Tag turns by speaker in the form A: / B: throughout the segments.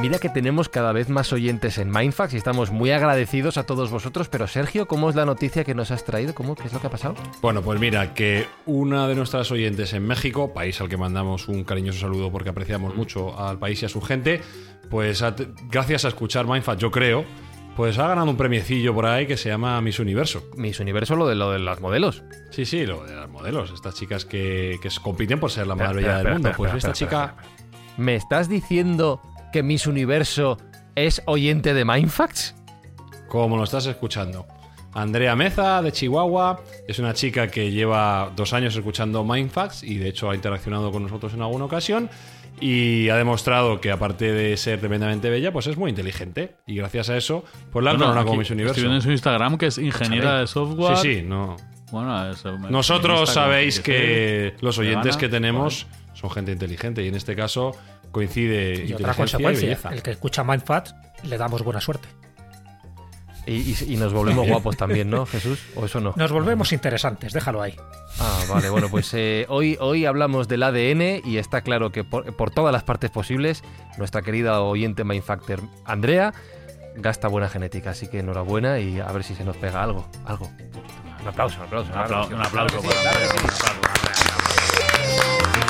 A: Mira que tenemos cada vez más oyentes en Mindfax y estamos muy agradecidos a todos vosotros, pero Sergio, ¿cómo es la noticia que nos has traído? ¿Cómo, ¿Qué es lo que ha pasado?
B: Bueno, pues mira, que una de nuestras oyentes en México, país al que mandamos un cariñoso saludo porque apreciamos mucho al país y a su gente, pues a- gracias a escuchar Mindfax, yo creo, pues ha ganado un premiecillo por ahí que se llama Miss Universo.
A: Miss Universo, lo de, lo de las modelos.
B: Sí, sí, lo de las modelos, estas chicas que, que compiten por ser la más bella del mundo. pues esta chica...
A: ¿Me estás diciendo que Miss Universo es oyente de Mindfax?
B: como lo estás escuchando. Andrea Meza, de Chihuahua, es una chica que lleva dos años escuchando Mindfax y de hecho ha interaccionado con nosotros en alguna ocasión y ha demostrado que aparte de ser tremendamente bella, pues es muy inteligente y gracias a eso, pues la han
C: Bueno,
B: como Miss Universo.
C: Estoy viendo en su Instagram que es ingeniera de software.
B: Sí, sí, no.
C: Bueno, es,
B: Nosotros
C: feminista,
B: sabéis que los oyentes que tenemos son gente inteligente y en este caso coincide
D: Y otra
B: y
D: consecuencia, el que escucha Mindfat le damos buena suerte.
A: Y, y- y nos volvemos guapos también, ¿no, Jesús? ¿O eso no?
D: Nos volvemos interesantes, déjalo ahí.
A: Ah, vale, bueno, pues eh, hoy, hoy hablamos del ADN y está claro que por, por todas las partes posibles, nuestra querida oyente Mindfactor Andrea gasta buena genética, así que enhorabuena y a ver si se nos pega algo. Algo. Un aplauso, un aplauso.
C: Un aplauso, un aplauso.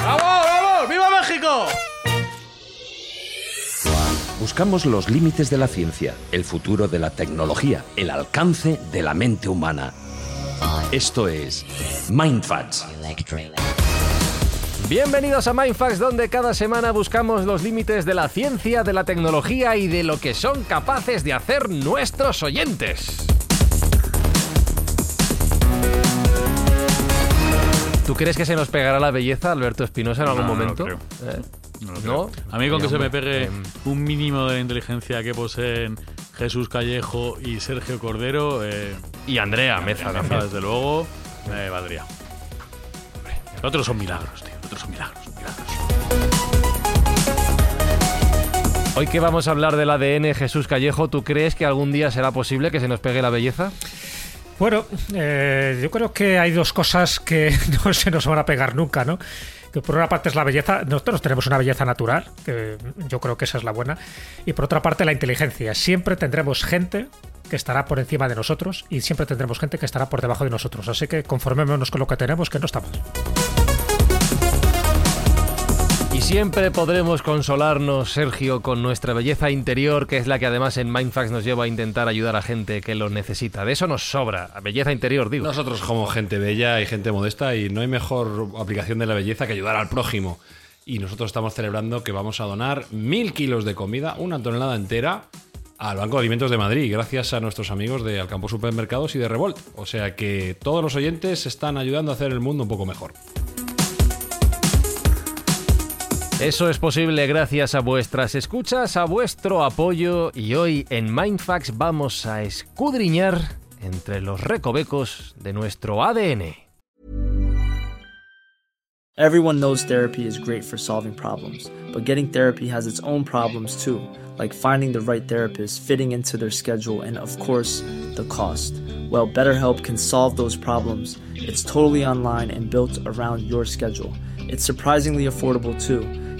C: ¡Vamos, vamos! ¡Viva México!
E: Buscamos los límites de la ciencia, el futuro de la tecnología, el alcance de la mente humana. Esto es Mindfats.
A: Bienvenidos a Mindfax, donde cada semana buscamos los límites de la ciencia, de la tecnología y de lo que son capaces de hacer nuestros oyentes. ¿Tú crees que se nos pegará la belleza, Alberto Espinosa, en algún
C: No, no
A: momento?
C: creo.
A: ¿Eh?
C: No, lo
A: ¿No?
C: creo. A mí con que se me pegue
A: em,
C: un mínimo de la inteligencia que poseen Jesús Callejo y Sergio Cordero, eh,
A: Y Andrea Meza
C: desde luego, me valdría. Otros son milagros, tío. Otros son milagros, milagros.
A: Hoy que vamos a hablar del ADN, Jesús Callejo, ¿tú crees que algún día será posible que se nos pegue la belleza?
D: Bueno, eh, yo creo que hay dos cosas que no se nos van a pegar nunca, ¿no? Que por una parte es la belleza, nosotros tenemos una belleza natural, que yo creo que esa es la buena, y por otra parte la inteligencia. Siempre tendremos gente que estará por encima de nosotros y siempre tendremos gente que estará por debajo de nosotros. Así que conformémonos con lo que tenemos, que no está mal.
A: Y siempre podremos consolarnos, Sergio, con nuestra belleza interior, que es la que además en Mindfax nos lleva a intentar ayudar a gente que lo necesita. De eso nos sobra, belleza interior, digo.
B: Nosotros somos gente bella y gente modesta y no hay mejor aplicación de la belleza que ayudar al prójimo. Y nosotros estamos celebrando que vamos a donar mil kilos de comida, una tonelada entera, al Banco de Alimentos de Madrid, gracias a nuestros amigos de Alcampo Supermercados y de Revolt. O sea que todos los oyentes están ayudando a hacer el mundo un poco mejor.
A: Eso es posible gracias a vuestras escuchas, a vuestro apoyo y hoy en Mindfax vamos a escudriñar entre los recovecos de nuestro ADN.
F: Everyone knows therapy is great for solving problems, but getting therapy has its own problems too, like finding the right therapist, fitting into their schedule, and of course, the cost. Well, BetterHelp can solve those problems. It's totally online and built around your schedule. It's surprisingly affordable too.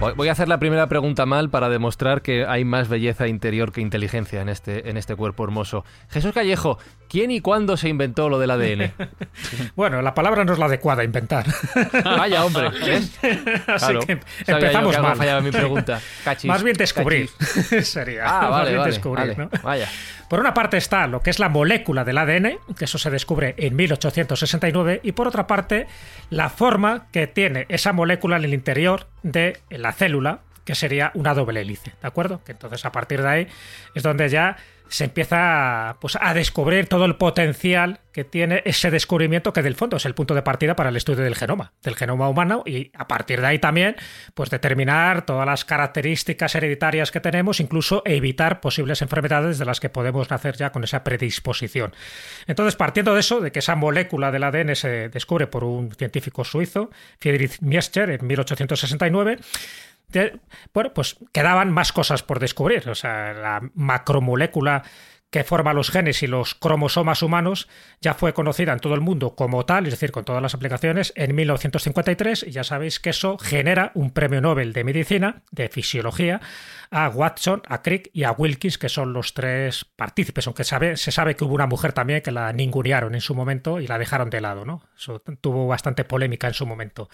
A: Voy, a hacer la primera pregunta mal para demostrar que hay más belleza interior que inteligencia en este, en este cuerpo hermoso. Jesús Callejo, ¿quién y cuándo se inventó lo del ADN?
D: Bueno, la palabra no es la adecuada, inventar.
A: Vaya, hombre. ¿ves?
D: Así
A: Claro.
D: que empezamos
A: que
D: mal.
A: mi pregunta. Cachis,
D: Más bien descubrir.
A: cachis.
D: Sería.
A: Ah,
D: Más
A: vale,
D: bien
A: vale,
D: descubrir,
A: vale.
D: ¿no?
A: Vaya.
D: Por una parte está lo que es la molécula del ADN, que eso se descubre en 1869, y por otra parte la forma que tiene esa molécula en el interior de la célula, que sería una doble hélice, ¿de acuerdo? Que entonces a partir de ahí es donde ya se empieza pues, a descubrir todo el potencial que tiene ese descubrimiento que del fondo es el punto de partida para el estudio del genoma, del genoma humano y a partir de ahí también pues determinar todas las características hereditarias que tenemos, incluso evitar posibles enfermedades de las que podemos nacer ya con esa predisposición. Entonces, partiendo de eso, de que esa molécula del ADN se descubre por un científico suizo, Friedrich Miescher, en 1869, de- bueno, pues quedaban más cosas por descubrir. O sea, la macromolécula que forma los genes y los cromosomas humanos ya fue conocida en todo el mundo como tal, es decir, con todas las aplicaciones, en 1953, y ya sabéis que eso genera un premio Nobel de Medicina, de Fisiología, a Watson, a Crick y a Wilkins, que son los tres partícipes, aunque se sabe que hubo una mujer también que la ningunearon en su momento y la dejaron de lado, ¿no? Eso tuvo bastante polémica en su momento.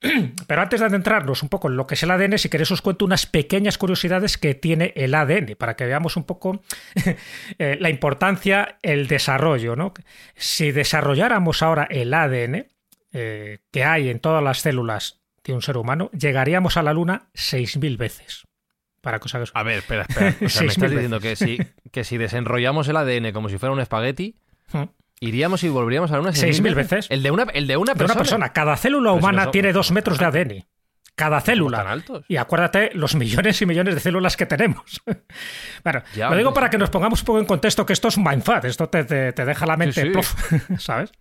D: Pero antes de adentrarnos un poco en lo que es el ADN, si queréis os cuento unas pequeñas curiosidades que tiene el ADN, para que veamos un poco eh, la importancia, el desarrollo. ¿no? Si desarrolláramos ahora el ADN eh, que hay en todas las células de un ser humano, llegaríamos a la Luna 6.000 veces. Para que os hagáis-
A: A ver, espera, espera. O sea, me estás diciendo que si, que si desenrollamos el ADN como si fuera un espagueti,
D: Hmm.
A: iríamos y volveríamos a una
D: Seis mil veces.
A: El de una, el de una
D: de
A: persona.
D: una persona. Cada célula
A: si
D: humana
A: no son-
D: tiene dos metros de ADN. Cada
A: ¿Somos
D: célula.
A: tan altos?
D: Y acuérdate los millones y millones de células que tenemos. bueno,
A: Ya,
D: lo digo para que nos pongamos un poco en contexto que esto es un mindfuck, esto te, te- te deja la mente
A: Sí, sí.
D: plof, ¿sabes?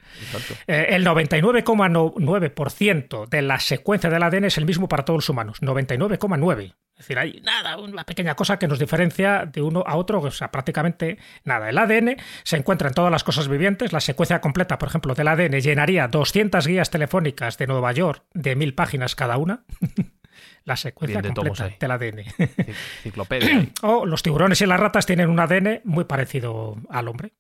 D: Eh, el 99,9% de la secuencia del ADN es el mismo para todos los humanos. 99,9%. Es decir, hay nada, una pequeña cosa que nos diferencia de uno a otro, o sea, prácticamente nada. El ADN se encuentra en todas las cosas vivientes. La secuencia completa, por ejemplo, del ADN llenaría 200 guías telefónicas de Nueva York de mil páginas cada una. la secuencia
A: de
D: completa del ADN.
A: Ciclopedia.
D: o los tiburones y las ratas tienen un ADN muy parecido al hombre.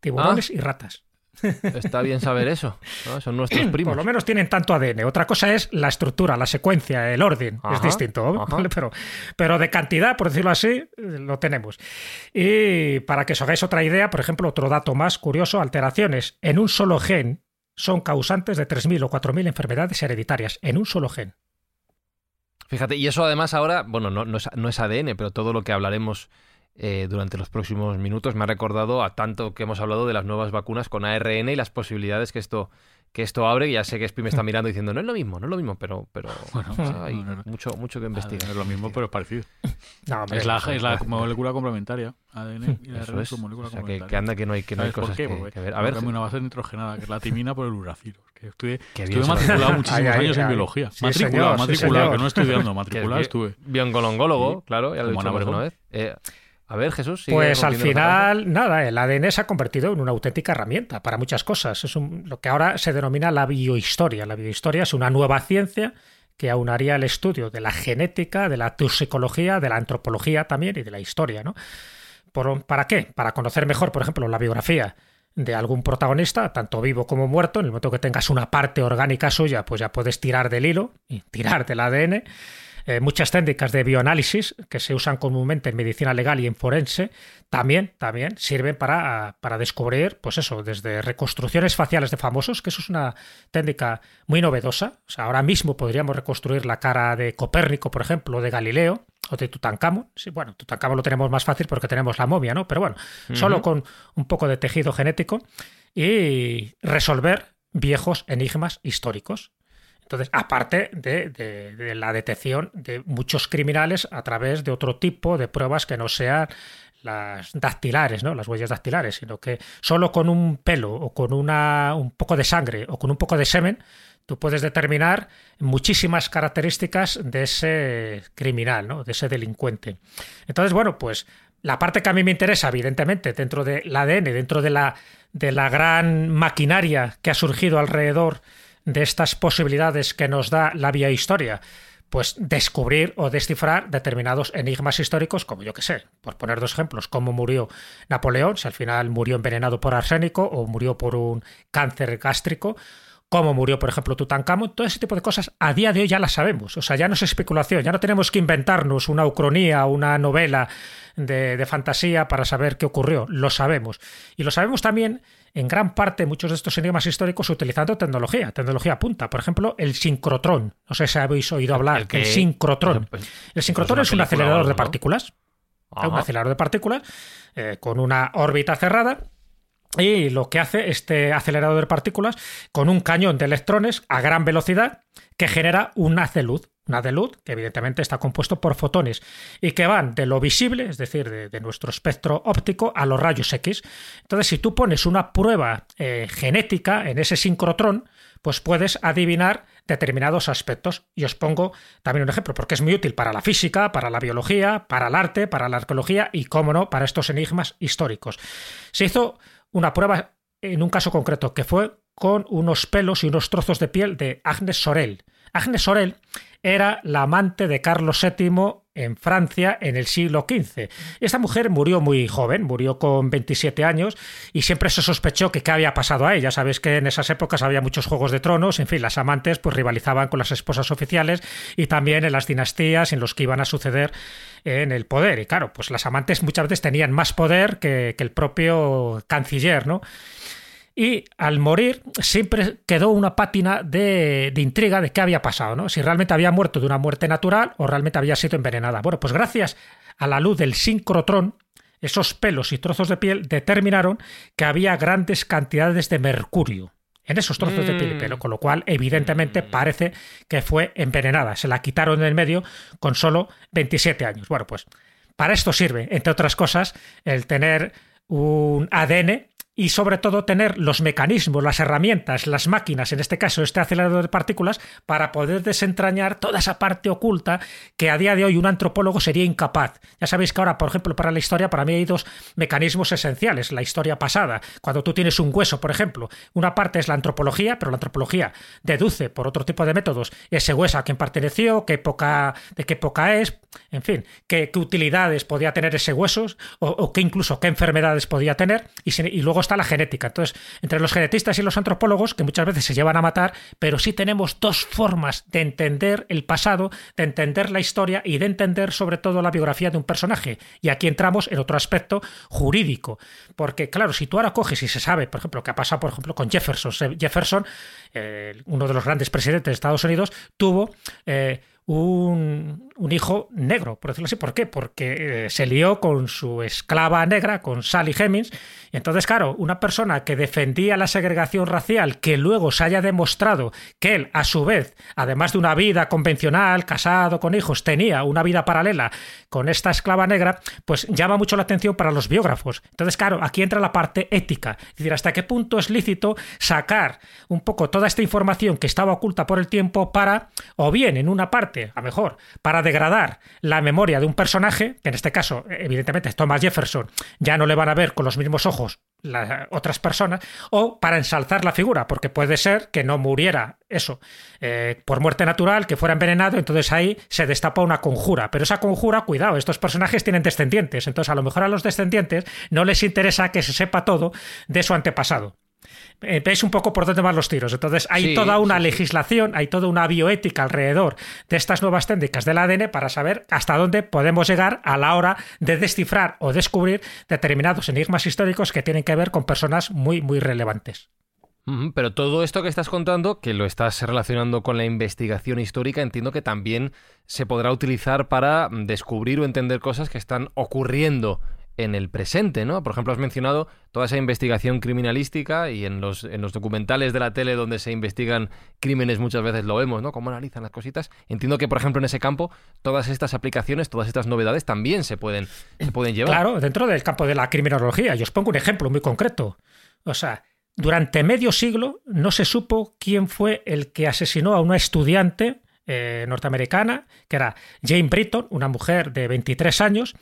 D: Tiburones
A: Ah.
D: y ratas.
A: Está bien saber eso. ¿no? Son nuestros primos.
D: Por lo menos tienen tanto ADN. Otra cosa es la estructura, la secuencia, el orden. es distinto. Pero, pero de cantidad, por decirlo así, lo tenemos. Y para que os hagáis otra idea, por ejemplo, otro dato más curioso, alteraciones en un solo gen son causantes de 3.000 o 4.000 enfermedades hereditarias. En un solo gen.
A: Fíjate, y eso además ahora, bueno, no, no es, no es ADN, pero todo lo que hablaremos eh, durante los próximos minutos me ha recordado a tanto que hemos hablado de las nuevas vacunas con ARN y las posibilidades que esto que esto abre. Ya sé que Spi me está mirando diciendo, no es lo mismo, no es lo mismo, pero, pero
C: Bueno,
A: o sea, hay
C: no, no, no.
A: mucho, mucho que
C: Ah,
A: investigar.
C: Es lo mismo, pero es parecido.
D: No, hombre,
C: Es la, es la molécula complementaria. ADN y la
A: Eso es.
C: son moléculas
A: O sea, que,
C: complementarias.
A: que anda que no hay, que no hay
C: ¿Sabes por
A: cosas
C: qué?
A: que, ver. A ver,
C: una base nitrogenada, que es la timina por el uracilo. Que estuve, matriculado
A: sabe.
C: muchísimos
D: Ay, ay,
C: años en
D: ay.
C: biología.
D: Sí,
C: matriculado,
D: señor,
C: matriculado, que no estudiando, matriculado
A: es
C: estuve.
A: Bioncolongólogo,
C: Sí.
A: claro, ya lo dijimos
C: anabroma.
A: una vez. A ver, Jesús.
D: Pues al final, nada, el ADN se ha convertido en una auténtica herramienta para muchas cosas. Es un- lo que ahora se denomina la biohistoria. La biohistoria es una nueva ciencia que aunaría el estudio de la genética, de la toxicología, de la antropología también y de la historia. ¿no? Por- ¿Para qué? Para conocer mejor, por ejemplo, la biografía de algún protagonista, tanto vivo como muerto. En el momento que tengas una parte orgánica suya, pues ya puedes tirar del hilo y tirar del ADN. Eh, muchas técnicas de bioanálisis que se usan comúnmente en medicina legal y en forense también, también sirven para, para descubrir, pues eso, desde reconstrucciones faciales de famosos, que eso es una técnica muy novedosa. O sea, ahora mismo podríamos reconstruir la cara de Copérnico, por ejemplo, de Galileo, o de Tutankamón. Sí, bueno, Tutankamón lo tenemos más fácil porque tenemos la momia, ¿no? Pero bueno, solo con un poco de tejido genético y resolver viejos enigmas históricos. Entonces, aparte de, de- la detección de muchos criminales a través de otro tipo de pruebas que no sean las dactilares, ¿no? Las huellas dactilares, sino que solo con un pelo o con una, un poco de sangre o con un poco de semen, tú puedes determinar muchísimas características de ese criminal, ¿no? De ese delincuente. Entonces, bueno, pues la parte que a mí me interesa, evidentemente, dentro del ADN, dentro de la, de la gran maquinaria que ha surgido alrededor de estas posibilidades que nos da la biohistoria, pues descubrir o descifrar determinados enigmas históricos, como yo que sé, por poner dos ejemplos, cómo murió Napoleón, si al final murió envenenado por arsénico o murió por un cáncer gástrico, cómo murió, por ejemplo, Tutankamón, todo ese tipo de cosas a día de hoy ya las sabemos. O sea, ya no es especulación, ya no tenemos que inventarnos una ucronía, una novela de, de fantasía para saber qué ocurrió. Lo sabemos. Y lo sabemos también en gran parte muchos de estos enigmas históricos utilizando tecnología, tecnología punta. Por ejemplo, el sincrotrón. No sé si habéis oído hablar. El, que, sincrotrón. Pues, el sincrotrón es, un acelerador de partículas. Un acelerador de partículas eh, con una órbita cerrada y lo que hace este acelerador de partículas con un cañón de electrones a gran velocidad que genera un haz de luz. Un haz de luz que evidentemente está compuesto por fotones y que van de lo visible, es decir, de, nuestro espectro óptico, a los rayos X. Entonces, si tú pones una prueba eh, genética en ese sincrotrón, pues puedes adivinar determinados aspectos. Y os pongo también un ejemplo, porque es muy útil para la física, para la biología, para el arte, para la arqueología y, cómo no, para estos enigmas históricos. Se hizo una prueba en un caso concreto que fue con unos pelos y unos trozos de piel de Agnes Sorel. Agnes Sorel era la amante de Carlos VII en Francia en el siglo XV. Esta mujer murió muy joven, murió con 27 años y siempre se sospechó que qué había pasado a ella. Sabéis que en esas épocas había muchos juegos de tronos, en fin, las amantes pues rivalizaban con las esposas oficiales y también en las dinastías en los que iban a suceder en el poder. Y claro, pues las amantes muchas veces tenían más poder que, que el propio canciller, ¿no? Y al morir siempre quedó una pátina de, intriga de qué había pasado, ¿no? Si realmente había muerto de una muerte natural o realmente había sido envenenada. Bueno, pues gracias a la luz del sincrotrón, esos pelos y trozos de piel determinaron que había grandes cantidades de mercurio en esos trozos de piel y pelo, mm. con lo cual evidentemente mm. parece que fue envenenada. Se la quitaron del medio con solo 27 años. Bueno, pues para esto sirve, entre otras cosas, el tener un ADN y sobre todo tener los mecanismos, las herramientas, las máquinas, en este caso este acelerador de partículas, para poder desentrañar toda esa parte oculta que a día de hoy un antropólogo sería incapaz. Ya sabéis que ahora, por ejemplo, para la historia, para mí hay dos mecanismos esenciales. La historia pasada, cuando tú tienes un hueso, por ejemplo, una parte es la antropología, pero la antropología deduce por otro tipo de métodos ese hueso a quién perteneció, qué época, de qué época es, en fin, qué, utilidades podía tener ese hueso, o, qué incluso qué enfermedades podía tener, y, y luego está la genética. Entonces, entre los genetistas y los antropólogos, que muchas veces se llevan a matar, pero sí tenemos dos formas de entender el pasado, de entender la historia y de entender sobre todo la biografía de un personaje. Y aquí entramos en otro aspecto jurídico. Porque, claro, si tú ahora coges y se sabe, por ejemplo, que ha pasado, por ejemplo, con Jefferson. Jefferson, eh, uno de los grandes presidentes de Estados Unidos, tuvo eh, un, hijo negro, por decirlo así. ¿Por qué? Porque eh, se lió con su esclava negra, con Sally Hemings. Y entonces, claro, una persona que defendía la segregación racial, que luego se haya demostrado que él, a su vez, además de una vida convencional, casado, con hijos, tenía una vida paralela con esta esclava negra, pues llama mucho la atención para los biógrafos. Entonces, claro, aquí entra la parte ética. Es decir, hasta qué punto es lícito sacar un poco toda esta información que estaba oculta por el tiempo para, o bien en una parte, a mejor, para degradar la memoria de un personaje, que en este caso, evidentemente, Thomas Jefferson, ya no le van a ver con los mismos ojos las otras personas, o para ensalzar la figura, porque puede ser que no muriera eso eh, por muerte natural, que fuera envenenado, entonces ahí se destapa una conjura. Pero esa conjura, cuidado, estos personajes tienen descendientes, entonces a lo mejor a los descendientes no les interesa que se sepa todo de su antepasado. Eh, veis un poco por dónde van los tiros. Entonces, hay toda una legislación, hay toda una bioética alrededor de estas nuevas técnicas del ADN para saber hasta dónde podemos llegar a la hora de descifrar o descubrir determinados enigmas históricos que tienen que ver con personas muy, muy relevantes.
A: Pero todo esto que estás contando, que lo estás relacionando con la investigación histórica, entiendo que también se podrá utilizar para descubrir o entender cosas que están ocurriendo en el presente, ¿no? Por ejemplo, has mencionado toda esa investigación criminalística y en los, en los documentales de la tele donde se investigan crímenes muchas veces lo vemos, ¿no? Cómo analizan las cositas. Entiendo que, por ejemplo, en ese campo, todas estas aplicaciones, todas estas novedades también se pueden, se pueden llevar.
D: Claro, dentro del campo de la criminología. Y os pongo un ejemplo muy concreto. O sea, durante medio siglo no se supo quién fue el que asesinó a una estudiante eh, norteamericana, que era Jane Britton, una mujer de 23 años,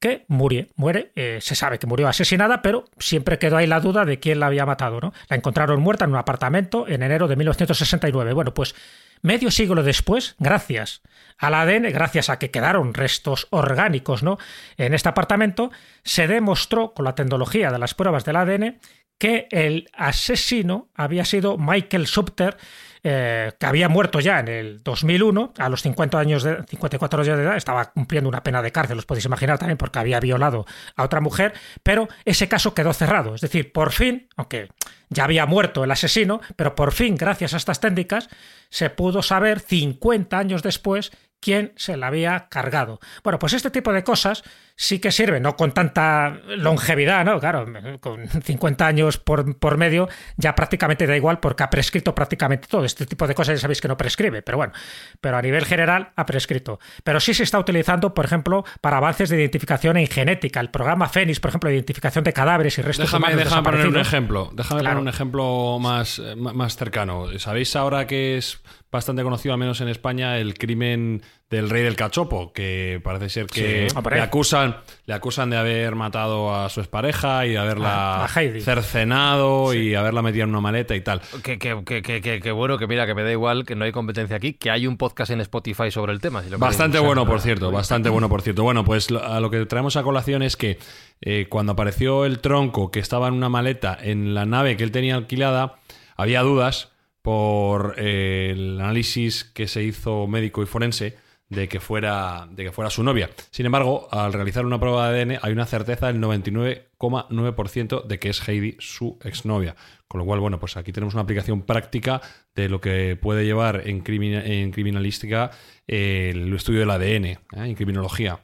D: que muere, muere, eh, se sabe que murió asesinada, pero siempre quedó ahí la duda de quién la había matado, ¿no? La encontraron muerta en un apartamento en enero de 1969. Bueno, pues medio siglo después, gracias al ADN, gracias a que quedaron restos orgánicos, ¿no? En este apartamento, se demostró con la tecnología de las pruebas del ADN que el asesino había sido Michael Subter, eh, que había muerto ya en el 2001, a los 50 años de, 54 años de edad, estaba cumpliendo una pena de cárcel, os podéis imaginar también, porque había violado a otra mujer, pero ese caso quedó cerrado. Es decir, por fin, aunque ya había muerto el asesino, pero por fin, gracias a estas técnicas, se pudo saber 50 años después quién se la había cargado. Bueno, pues este tipo de cosas sí que sirven, no con tanta longevidad, ¿no? Claro, con 50 años por, por, medio ya prácticamente da igual porque ha prescrito prácticamente todo. Este tipo de cosas ya sabéis que no prescribe, pero bueno, pero a nivel general ha prescrito. Pero sí se está utilizando, por ejemplo, para avances de identificación en genética. El programa Fénix, por ejemplo, de identificación de cadáveres y restos
B: déjame,
D: humanos
B: déjame poner un ejemplo. Déjame
D: Claro.
B: poner un ejemplo más, eh, más cercano. ¿Sabéis ahora que es bastante conocido, al menos en España, el crimen del rey del cachopo? Que parece ser que
D: Sí,
B: le acusan, le acusan de haber matado a su expareja y de haberla
D: A- a Heidi.
B: cercenado y haberla metido en una maleta y tal.
A: Que, que, que, que, que- que bueno, que mira, que me da igual, que no hay competencia aquí, que hay un podcast en Spotify sobre el tema. si lo queréis
B: Bastante bueno, por cierto, bastante bueno, por cierto. Bueno, pues lo- a lo que traemos a colación es que eh, cuando apareció el tronco que estaba en una maleta en la nave que él tenía alquilada, había dudas por eh, el análisis que se hizo médico y forense de que fuera de que fuera su novia. Sin embargo, al realizar una prueba de ADN hay una certeza del 99,9% de que es Heidi su exnovia. Con lo cual, bueno, pues aquí tenemos una aplicación práctica de lo que puede llevar en, crimina- en criminalística eh, el estudio del ADN, ¿eh? en criminología.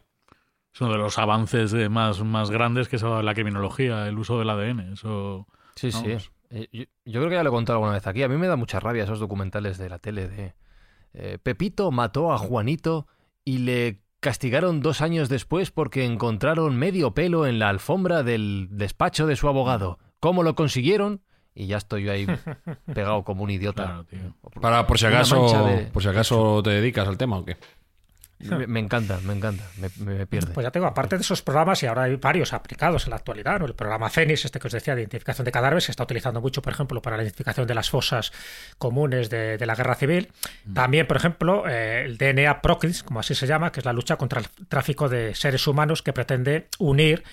C: Es uno de los avances eh, más, más grandes que se ha dado en la criminología, el uso del ADN. Eso,
A: Sí, sí.
C: Vamos.
A: Eh, yo, yo creo que ya lo he contado alguna vez aquí. A mí me da mucha rabia esos documentales de la tele de eh, Pepito mató a Juanito y le castigaron dos años después porque encontraron medio pelo en la alfombra del despacho de su abogado. ¿Cómo lo consiguieron? Y ya estoy yo ahí pegado como un idiota.
C: claro, tío.
B: Para, por si acaso,
A: de-
B: por si acaso te dedicas al tema o qué.
A: Me, me encanta, me encanta, me, me pierde.
D: Pues ya tengo, aparte de esos programas, y ahora hay varios aplicados en la actualidad, ¿no? el programa Fénix, este que os decía de identificación de cadáveres, se está utilizando mucho, por ejemplo, para la identificación de las fosas comunes de, de la guerra civil. También, por ejemplo, eh, el DNA Procris, como así se llama, que es la lucha contra el tráfico de seres humanos que pretende unir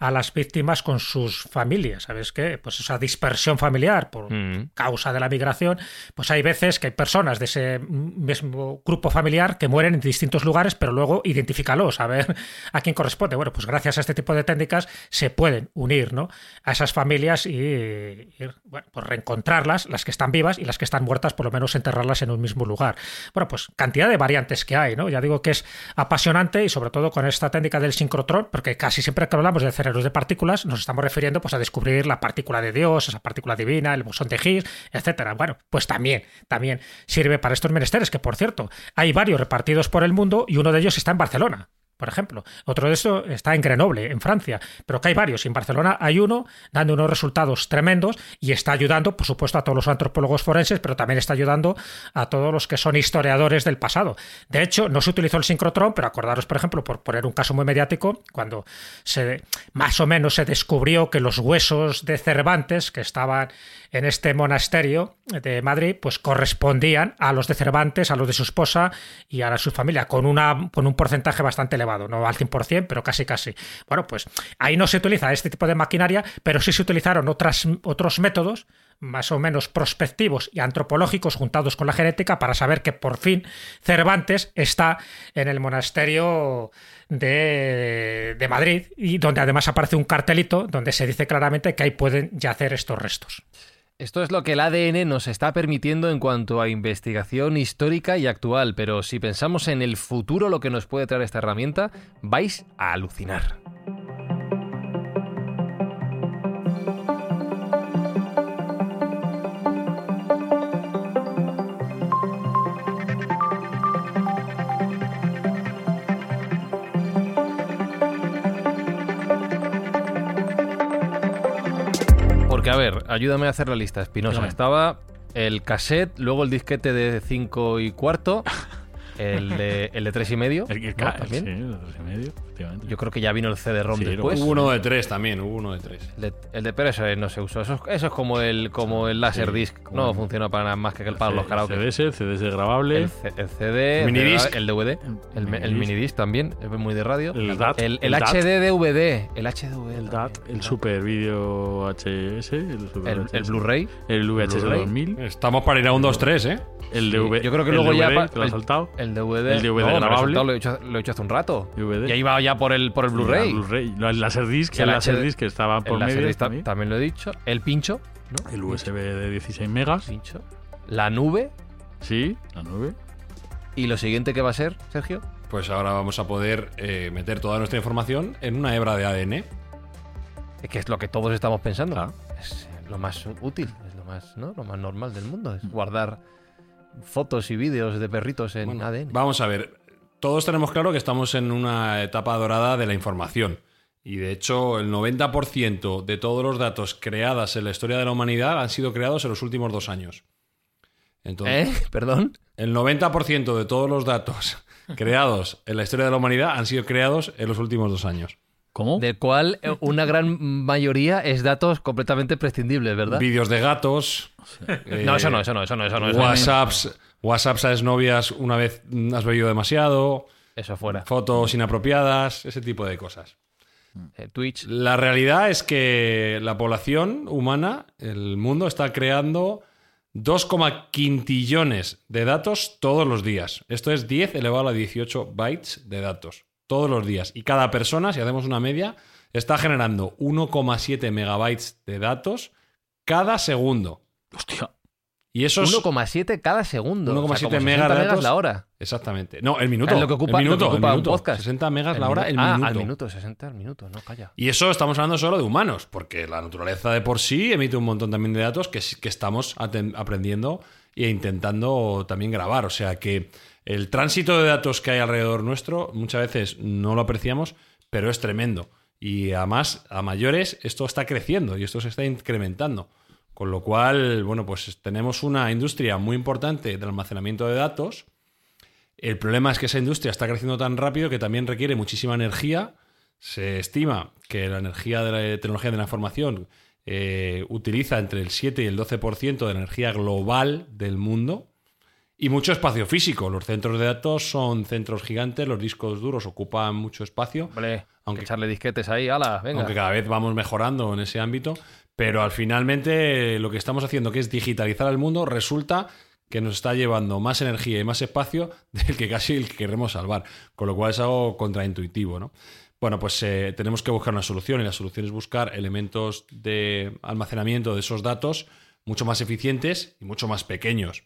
D: a las víctimas con sus familias. ¿Sabes qué? Pues esa dispersión familiar por
A: Mm.
D: causa de la migración, pues hay veces que hay personas de ese mismo grupo familiar que mueren en distintos lugares, pero luego identifícalos, a ver a quién corresponde. Bueno, pues gracias a este tipo de técnicas se pueden unir ¿no? a esas familias y, y, bueno, pues reencontrarlas, las que están vivas y las que están muertas, por lo menos enterrarlas en un mismo lugar. Bueno, pues cantidad de variantes que hay, ¿no? Ya digo que es apasionante y sobre todo con esta técnica del sincrotrón, porque casi siempre que hablamos de de partículas nos estamos refiriendo pues a descubrir la partícula de Dios, esa partícula divina, el bosón de Higgs, etcétera. Bueno, pues también, también sirve para estos menesteres, que por cierto, hay varios repartidos por el mundo y uno de ellos está en Barcelona por ejemplo. Otro de estos está en Grenoble, en Francia, pero que hay varios. En Barcelona hay uno dando unos resultados tremendos y está ayudando, por supuesto, a todos los antropólogos forenses, pero también está ayudando a todos los que son historiadores del pasado. De hecho, no se utilizó el sincrotrón, pero acordaros, por ejemplo, por poner un caso muy mediático, cuando se más o menos se descubrió que los huesos de Cervantes, que estaban en este monasterio de Madrid, pues correspondían a los de Cervantes, a los de su esposa y a su familia, con, una, con un porcentaje bastante elevado, no al 100%, pero casi casi. Bueno, pues ahí no se utiliza este tipo de maquinaria, pero sí se utilizaron otras, otros métodos más o menos prospectivos y antropológicos juntados con la genética para saber que por fin Cervantes está en el monasterio de, de Madrid y donde además aparece un cartelito donde se dice claramente que ahí pueden yacer estos restos.
A: Esto es lo que el ADN nos está permitiendo en cuanto a investigación histórica y actual, pero si pensamos en el futuro, lo que nos puede traer esta herramienta, vais a alucinar. Ayúdame a hacer la lista, Espinosa. Estaba el cassette, luego el disquete de 5 y cuarto, el de, el de 3,5.
C: El, el,
A: ¿no? También.
C: sí, el tres y medio, efectivamente.
A: Yo creo que ya vino el CD-ROM
C: Sí,
A: después.
B: Hubo uno de tres también, hubo uno de tres.
A: El de, el de- pero eso no se usó. Eso, es- eso es como el, como el Laserdisc.
C: como
A: no funciona para nada más que el para los karaoke.
C: El CDS, el CDS grabable,
A: El, C- el CD, el,
B: Minidisc.
A: el DVD, el, me- el
C: minidisc.
A: minidisc también, es muy de radio.
C: el DAT,
A: el, el
C: DAT,
A: HD DVD, el HD
C: el
A: también,
C: DAT, el Super Video HS, el,
A: Blu-ray.
C: el VHS
A: Blu-ray.
C: 2000,
B: Estamos para ir a un 2-3, ¿eh?
C: el
A: Sí,
C: DVD.
A: yo creo que
C: el
A: luego ya
C: DVD,
A: pa-
C: te lo has
A: el-
C: saltado.
A: El DVD.
C: El DVD
A: no, me lo he
C: grabable.
A: Lo he hecho, lo he hecho hace un rato.
C: DVD.
A: Y ahí va ya por el, por el Blu-ray.
C: Blu-ray. El Laserdisc, el
A: el
C: Laserdisc que estaba por
A: el
C: medio también.
A: también lo he dicho. El pincho, ¿no?
C: El USB de 16 megas.
A: Pincho. La nube.
C: Sí, la 9.
A: Y lo siguiente que va a ser, Sergio.
B: Pues ahora vamos a poder eh, meter toda nuestra información en una hebra de ADN.
A: Es que es lo que todos estamos pensando.
C: Claro.
A: Es lo más útil, es lo más, ¿no? lo más normal del mundo.
C: Mm.
A: Es guardar fotos y vídeos de perritos en
B: Bueno,
A: ADN.
B: Vamos a ver. Todos tenemos claro que estamos en una etapa dorada de la información. Y de hecho, el 90% de todos los datos creados en la historia de la humanidad han sido creados en los últimos dos años. Entonces,
A: ¿Eh? ¿Perdón?
B: el 90% de todos los datos creados en la historia de la humanidad han sido creados en los últimos dos años.
C: ¿Cómo?
A: Del cual eh, una gran mayoría es datos completamente prescindibles, ¿verdad?
B: Vídeos de gatos. eh,
A: No, eso no, eso no, eso no, eso no. Eso,
B: WhatsApps, WhatsApps a exnovias una vez has bebido demasiado.
A: eso fuera.
B: Fotos inapropiadas, ese tipo de cosas.
A: Eh, Twitch.
B: La realidad es que la población humana, el mundo, está creando 2,5 quintillones de datos todos los días. Esto es 10 elevado a la 18 bytes de datos todos los días. Y cada persona, si hacemos una media, está generando 1,7 megabytes de datos cada segundo.
C: Hostia.
B: Y eso es
A: 1,7 cada segundo.
B: 1,7
A: O sea,
B: megas
A: 60
B: de datos
A: la hora.
B: Exactamente. No, el minuto.
A: Es lo que ocupa-
B: el minuto,
A: lo que ocupa
B: el
A: un podcast.
B: 60 megas la hora, el
A: ah,
B: minuto.
A: al minuto, 60 al minuto, no, calla.
B: Y eso estamos hablando solo de humanos, porque la naturaleza de por sí emite un montón también de datos que, que estamos aprendiendo e intentando también grabar. O sea que el tránsito de datos que hay alrededor nuestro muchas veces no lo apreciamos, pero es tremendo. Y además, a mayores, esto está creciendo y esto se está incrementando. Con lo cual, bueno, pues tenemos una industria muy importante del almacenamiento de datos. El problema es que esa industria está creciendo tan rápido que también requiere muchísima energía. Se estima que la energía de la tecnología de la información eh, utiliza entre el 7 y el 12% de la energía global del mundo. Y mucho espacio físico. Los centros de datos son centros gigantes, los discos duros ocupan mucho espacio.
A: Hombre,
B: Aunque-
A: aunque echarle disquetes ahí, ala, venga.
B: Aunque cada vez vamos mejorando en ese ámbito, pero al finalmente lo que estamos haciendo, que es digitalizar el mundo, resulta que nos está llevando más energía y más espacio del que casi el que queremos salvar, con lo cual es algo contraintuitivo, ¿no? Bueno, pues eh, tenemos que buscar una solución y la solución es buscar elementos de almacenamiento de esos datos mucho más eficientes y mucho más pequeños.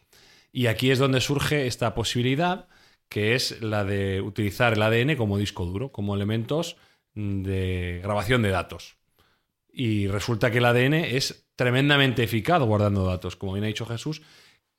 B: Y aquí es donde surge esta posibilidad, que es la de utilizar el ADN como disco duro, como elementos mm, de grabación de datos. Y resulta que el ADN es tremendamente eficaz guardando datos. Como bien ha dicho Jesús,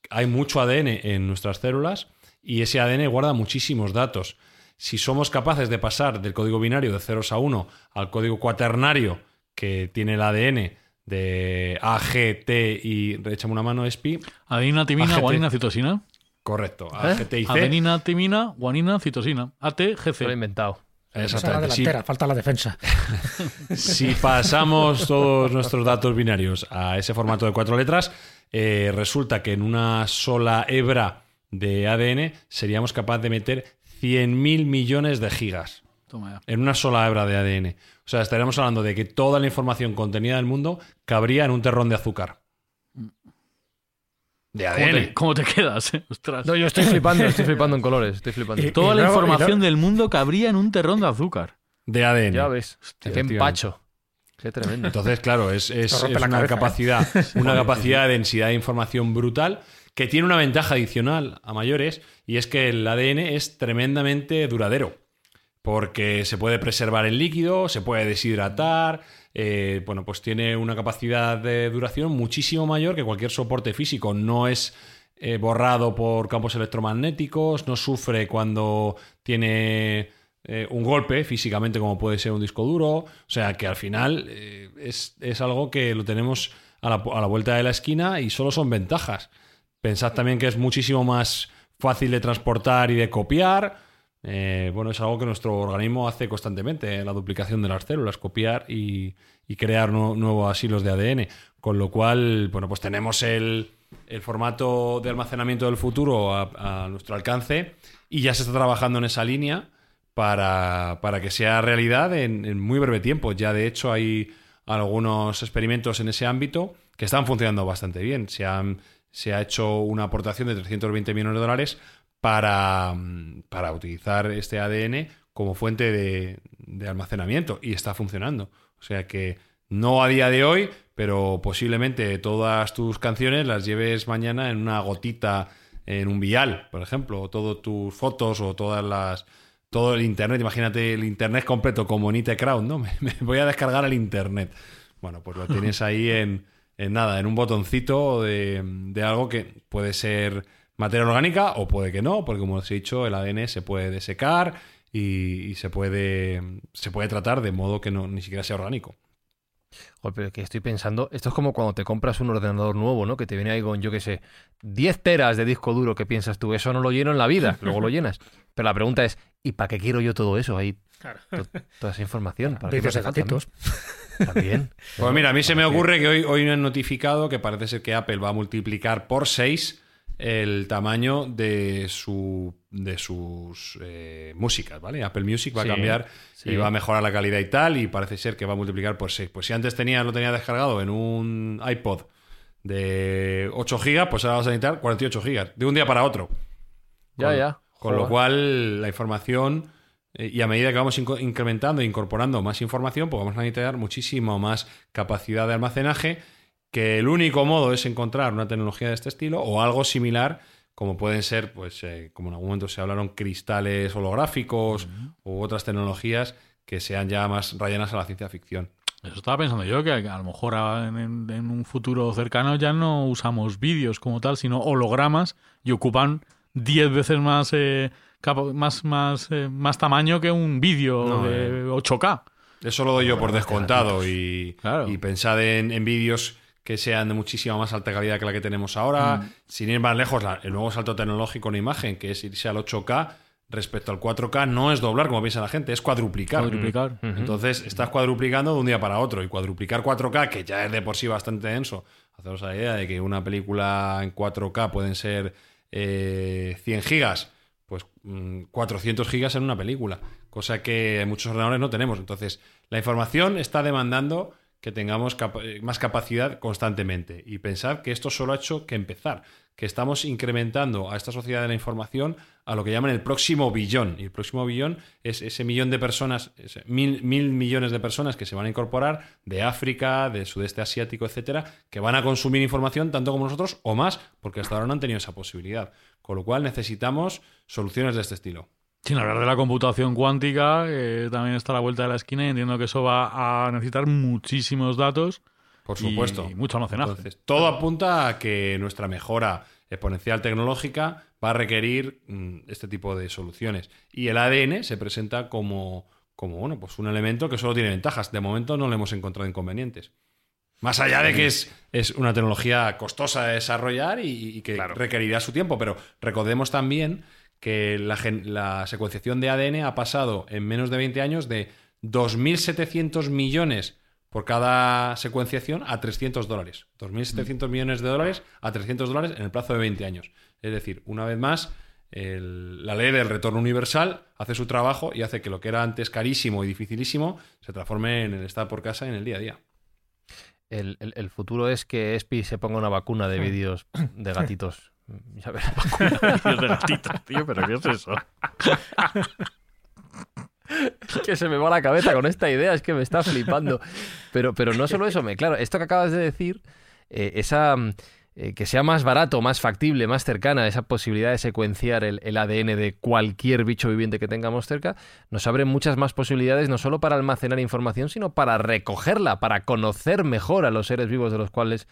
B: hay mucho ADN en nuestras células y ese ADN guarda muchísimos datos. Si somos capaces de pasar del código binario de ceros a 1 al código cuaternario que tiene el ADN de A, G, T y, échame una mano, ESPI,
C: Adenina, timina,
B: AGT.
C: guanina, citosina.
B: correcto, A,
A: ¿Eh?
B: G, T y C.
C: Adenina, timina, guanina, citosina. AT,
A: Se lo he
C: GC.
D: Esa la
B: Exactamente. Si-
D: delantera, falta la defensa.
B: Si pasamos todos nuestros datos binarios a ese formato de cuatro letras, eh, resulta que en una sola hebra de ADN seríamos capaces de meter 100.000 millones de gigas
C: Toma ya.
B: en una sola hebra de ADN. O sea, estaríamos hablando de que toda la información contenida del mundo cabría en un terrón de azúcar. De
C: ¿Cómo te,
B: ADN.
C: cómo te quedas? eh? Ostras.
A: No, yo estoy flipando, estoy flipando en colores, estoy flipando.
D: Y-
C: Toda la
D: luego-
C: información
D: luego-
C: del mundo cabría en un terrón de azúcar.
B: De ADN.
A: Ya ves, qué empacho. Qué tremendo.
B: Entonces, claro, es, una
D: cabeza, ¿eh?
B: capacidad, una capacidad de densidad de información brutal que tiene una ventaja adicional a mayores y es que el ADN es tremendamente duradero porque se puede preservar en líquido, se puede deshidratar, eh, bueno, pues tiene una capacidad de duración muchísimo mayor que cualquier soporte físico. No es eh, borrado por campos electromagnéticos, no sufre cuando tiene eh, un golpe físicamente como puede ser un disco duro. O sea que al final es, es algo que lo tenemos a la vuelta de la esquina y solo son ventajas. Pensad también que es muchísimo más fácil de transportar y de copiar. Eh, bueno, es algo que nuestro organismo hace constantemente, la duplicación de las células, copiar y, crear nu- nuevos hilos de ADN. Con lo cual, bueno, pues tenemos el, el formato de almacenamiento del futuro a, nuestro alcance y ya se está trabajando en esa línea para, para que sea realidad en, muy breve tiempo. Ya de hecho hay algunos experimentos en ese ámbito que están funcionando bastante bien. Se, se ha hecho una aportación de 320 millones de dólares para, para utilizar este ADN como fuente de, almacenamiento y está funcionando. O sea que no a día de hoy, pero posiblemente todas tus canciones las lleves mañana en una gotita en un vial, por ejemplo, o todas tus fotos o todas las todo el internet, imagínate el internet completo como Nite Crowd, ¿no? Me, voy a descargar el internet. Bueno, pues lo tienes ahí en, en nada, en un botoncito de algo que puede ser materia orgánica o puede que no, porque como os he dicho, el ADN se puede desecar y, y se puede se puede tratar de modo que no ni siquiera sea orgánico.
A: Joder, pero que estoy pensando, esto es como cuando te compras un ordenador nuevo, ¿no? Que te viene ahí con, yo qué sé, 10 teras de disco duro que piensas tú, eso no lo lleno en la vida, luego lo llenas. Pero la pregunta es, ¿y para qué quiero yo todo eso ahí? to- toda esa información. ¿Para qué
D: Vídeos de gatitos.
A: También.
B: Pues mira, a mí se me ocurre que hoy, hoy me han notificado que parece ser que Apple va a multiplicar por 6 el tamaño de su de sus eh, músicas, ¿vale? Apple Music va
A: Sí,
B: a cambiar
A: sí.
B: y va a mejorar la calidad y tal, y parece ser que va a multiplicar por 6. Pues si antes tenía, lo tenía descargado en un iPod de 8 gigas, pues ahora vas a necesitar 48 gigas, de un día para otro.
A: Ya,
B: Con-
A: ya.
B: Con lo cual, la información, eh, y a medida que vamos incrementando e incorporando más información, pues vamos a necesitar muchísimo más capacidad de almacenaje, que el único modo es encontrar una tecnología de este estilo o algo similar, como pueden ser, pues, eh, como en algún momento se hablaron, cristales holográficos u otras tecnologías que sean ya más rayanas a la ciencia ficción.
C: Eso estaba pensando yo, que a lo mejor en, un futuro cercano ya no usamos vídeos como tal, sino hologramas y ocupan 10 veces más, eh, más, más, eh, más tamaño que un vídeo
B: No,
C: de 8K.
B: Eso lo doy yo por descontado y,
C: Claro.
B: y pensad en, en vídeos que sean de muchísima más alta calidad que la que tenemos ahora. Sin ir más lejos, la- el nuevo salto tecnológico en imagen, que es irse al 8K respecto al 4K, no es doblar como piensa la gente, es cuadruplicar.
C: Cuadruplicar.
B: Entonces estás cuadruplicando de un día para otro y cuadruplicar 4K, que ya es de por sí bastante denso. Haceros la idea de que una película en 4K pueden ser eh, 100 gigas, pues mm, 400 gigas en una película, cosa que muchos ordenadores no tenemos. Entonces, la información está demandando que tengamos eh, más capacidad constantemente. Y pensad que esto solo ha hecho que empezar, que estamos incrementando a esta sociedad de la información a lo que llaman el próximo billón. Y el próximo billón es ese millón de personas, mil, mil millones de personas que se van a incorporar de África, del sudeste asiático, etcétera, que van a consumir información tanto como nosotros o más, porque hasta ahora no han tenido esa posibilidad. Con lo cual necesitamos soluciones de este estilo.
C: Sin hablar de la computación cuántica, que también está a la vuelta de la esquina y entiendo que eso va a necesitar muchísimos datos.
B: Por
C: y
B: supuesto.
C: mucho almacenaje.
B: Entonces, todo apunta a que nuestra mejora exponencial tecnológica va a requerir mm, este tipo de soluciones. Y el ADN se presenta como, como bueno, pues un elemento que solo tiene ventajas. De momento no le hemos encontrado inconvenientes. Más allá de que es, es una tecnología costosa de desarrollar y, y que requerirá su tiempo, pero recordemos también que la, la secuenciación de ADN ha pasado en menos de 20 años de 2.700 millones por cada secuenciación a 300 dólares. 2.700 millones de dólares a 300 dólares en el plazo de 20 años. Es decir, una vez más, el- la ley del retorno universal hace su trabajo y hace que lo que era antes carísimo y dificilísimo se transforme en el estar por casa en el día a día.
A: El, el- el futuro es que Espi se ponga una vacuna de vídeos de gatitos.
C: Gatitos, tío, pero ¿qué es eso?
A: que se me va la cabeza con esta idea, es que me está flipando. Pero, pero no solo eso, me, claro, esto que acabas de decir, eh, esa mm, eh, que sea más barato, más factible, más cercana, esa posibilidad de secuenciar el ADN de cualquier bicho viviente que tengamos cerca, nos abre muchas más posibilidades, no solo para almacenar información, sino para recogerla, para conocer mejor a los seres vivos de los cuales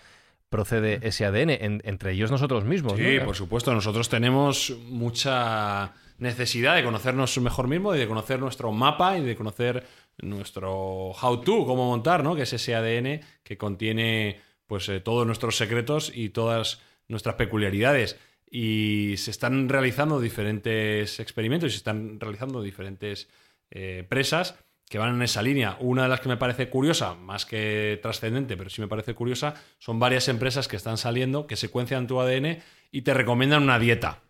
A: procede ese ADN, en- entre ellos nosotros mismos.
B: Sí,
A: ¿no?
B: por supuesto. Nosotros tenemos mucha necesidad de conocernos mejor mismo y de conocer nuestro mapa y de conocer nuestro how-to, cómo montar, ¿no? Que es ese ADN que contiene pues eh, todos nuestros secretos y todas nuestras peculiaridades. y se están realizando diferentes experimentos y se están realizando diferentes eh, presas que van en esa línea. Una de las que me parece curiosa, más que trascendente, pero sí me parece curiosa, son varias empresas que están saliendo, que secuencian tu ADN y te recomiendan una dieta.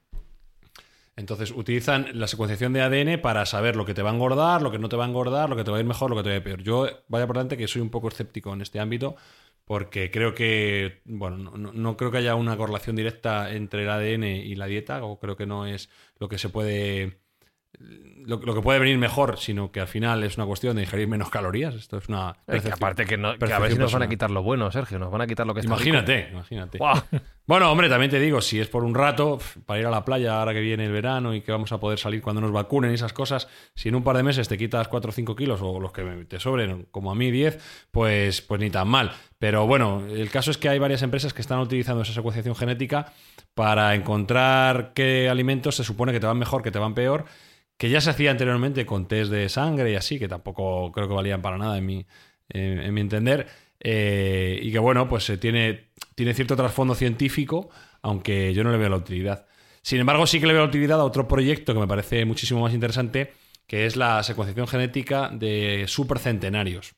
B: Entonces utilizan la secuenciación de ADN para saber lo que te va a engordar, lo que no te va a engordar, lo que te va a ir mejor, lo que te va a ir peor. Yo, vaya por delante, que soy un poco escéptico en este ámbito, porque creo que, bueno, no, no, creo que haya una correlación directa entre el ADN y la dieta, o creo que no es lo que se puede lo, que puede venir mejor, sino que al final es una cuestión de ingerir menos calorías. Esto es una.
A: aparte que, no, que a ver si nos van a quitar lo bueno, Sergio, nos van a quitar lo que está
B: Imagínate, imagínate. Bueno, hombre, también te digo, si es por un rato, para ir a la playa ahora que viene el verano y que vamos a poder salir cuando nos vacunen y esas cosas, si en un par de meses te quitas 4 o 5 kilos o los que te sobren, como a mí 10, pues, pues ni tan mal. Pero bueno, el caso es que hay varias empresas que están utilizando esa secuenciación genética para encontrar qué alimentos se supone que te van mejor, que te van peor que ya se hacía anteriormente con test de sangre y así, que tampoco creo que valían para nada en mi, en mi entender, eh, y que bueno, pues eh, tiene, tiene cierto trasfondo científico, aunque yo no le veo la utilidad. Sin embargo, sí que le veo la utilidad a otro proyecto que me parece muchísimo más interesante, que es la secuenciación genética de supercentenarios.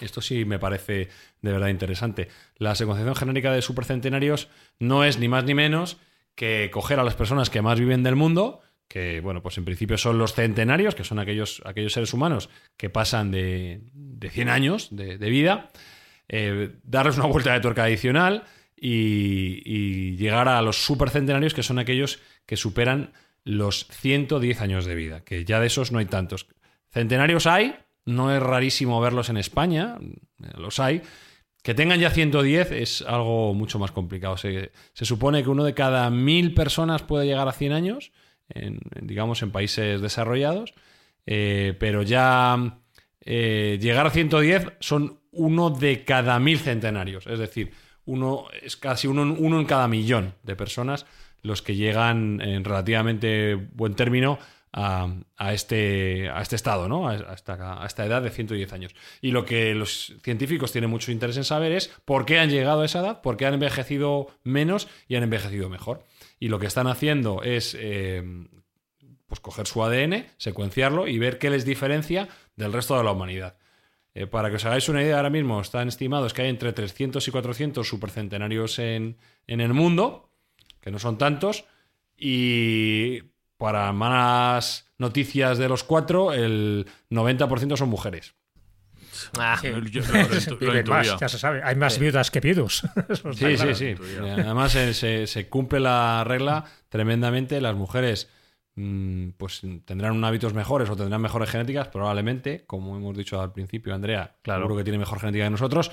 B: Esto sí me parece de verdad interesante. La secuenciación genética de supercentenarios no es ni más ni menos que coger a las personas que más viven del mundo, que, bueno, pues en principio son los centenarios, que son aquellos, aquellos seres humanos que pasan de, de 100 años de, vida, eh, darles una vuelta de tuerca adicional y, llegar a los supercentenarios, que son aquellos que superan los 110 años de vida, que ya de esos no hay tantos. Centenarios hay, no es rarísimo verlos en España, los hay. Que tengan ya 110 es algo mucho más complicado. Se, se supone que uno de cada mil personas puede llegar a 100 años digamos, en países desarrollados, eh, pero ya eh, llegar a 110 son uno de cada mil centenarios, es decir, uno es casi uno, uno en cada millón de personas los que llegan en relativamente buen término a, este, a este estado, ¿no? A esta, a, esta, edad de 110 años. Y lo que los científicos tienen mucho interés en saber es por qué han llegado a esa edad, por qué han envejecido menos y han envejecido mejor y lo que están haciendo es eh, pues coger su ADN, secuenciarlo y ver qué les diferencia del resto de la humanidad. Eh, para que os hagáis una idea, ahora mismo están estimados que hay entre 300 y 400 supercentenarios en, en el mundo, que no son tantos, y para más noticias de los cuatro, el 90% son mujeres.
D: Ah, ya se sabe. Hay más viudas que viudos.
B: sí, sí, sí. Además, se, cumple la regla tremendamente. Las mujeres mm, pues tendrán hábitos mejores o tendrán mejores genéticas, probablemente, como hemos dicho al principio, Andrea, claro. seguro que tiene mejor genética que nosotros.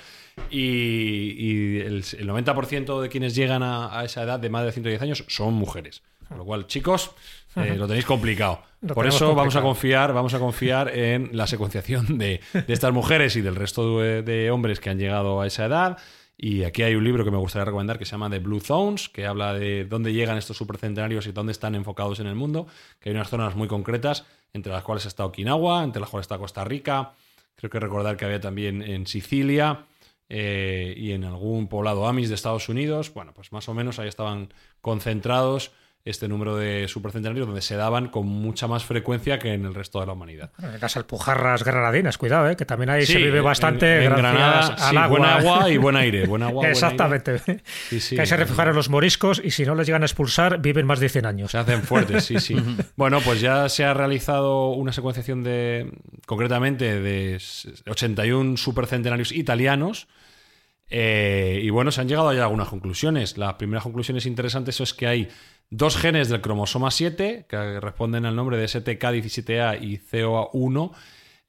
B: Y, el, 90% de quienes llegan a, a, esa edad de más de 110 años son mujeres. Con lo cual, chicos, eh, lo tenéis complicado. Por eso vamos a confiar, vamos a confiar en la secuenciación de, estas mujeres y del resto de, hombres que han llegado a esa edad. Y aquí hay un libro que me gustaría recomendar que se llama The Blue Zones, que habla de dónde llegan estos supercentenarios y dónde están enfocados en el mundo, que hay unas zonas muy concretas, entre las cuales está Okinawa, entre las cuales está Costa Rica, creo que recordar que había también en Sicilia eh, y en algún poblado Amis de Estados Unidos. Bueno, pues más o menos ahí estaban concentrados este número de supercentenarios donde se daban con mucha más frecuencia que en el resto de la humanidad.
D: en las Alpujarras granadinas, cuidado, ¿eh? que también ahí se vive bastante
B: en, Granada, al agua. Buen agua y buen aire. Buen agua,
D: Exactamente. que ahí se refugiaron los moriscos y si no les llegan a expulsar viven más de 100 años.
B: Se hacen fuertes, sí, sí. bueno, pues ya se ha realizado una secuenciación de, concretamente, de 81 supercentenarios italianos. Eh, y bueno, se han llegado ya a algunas conclusiones. Las primeras conclusiones interesantes es que hay dos genes del cromosoma 7, que responden al nombre de STK17A y COA1,